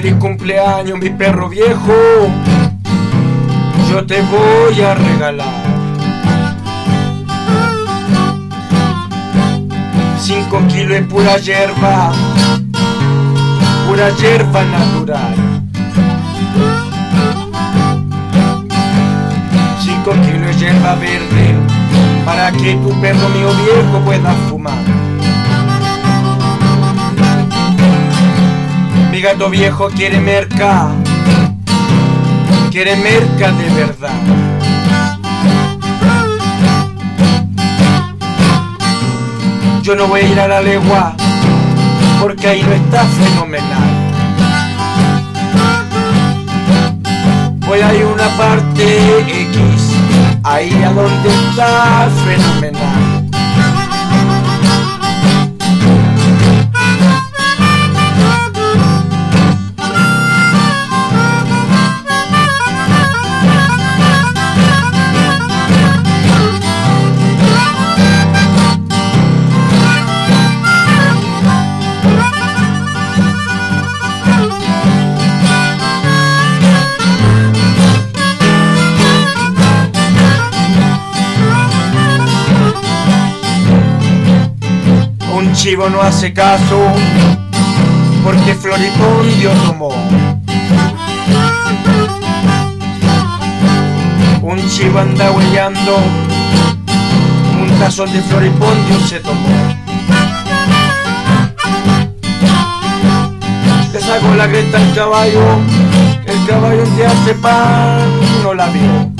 Feliz cumpleaños, mi perro viejo. Yo te voy a regalar. Cinco kilos de pura hierba, pura hierba natural. Cinco kilos de hierba verde, para que tu perro mío viejo pueda fumar. Mi gato viejo quiere merca, quiere merca de verdad. Yo no voy a ir a la legua, porque ahí no está fenomenal. Voy a ir a una parte X, ahí a donde está fenomenal. Un chivo no hace caso porque Floripondio tomó. Un chivo anda huellando, un tazón de Floripondio se tomó. Le sacó la cresta al caballo, el caballo día hace pan no la vio.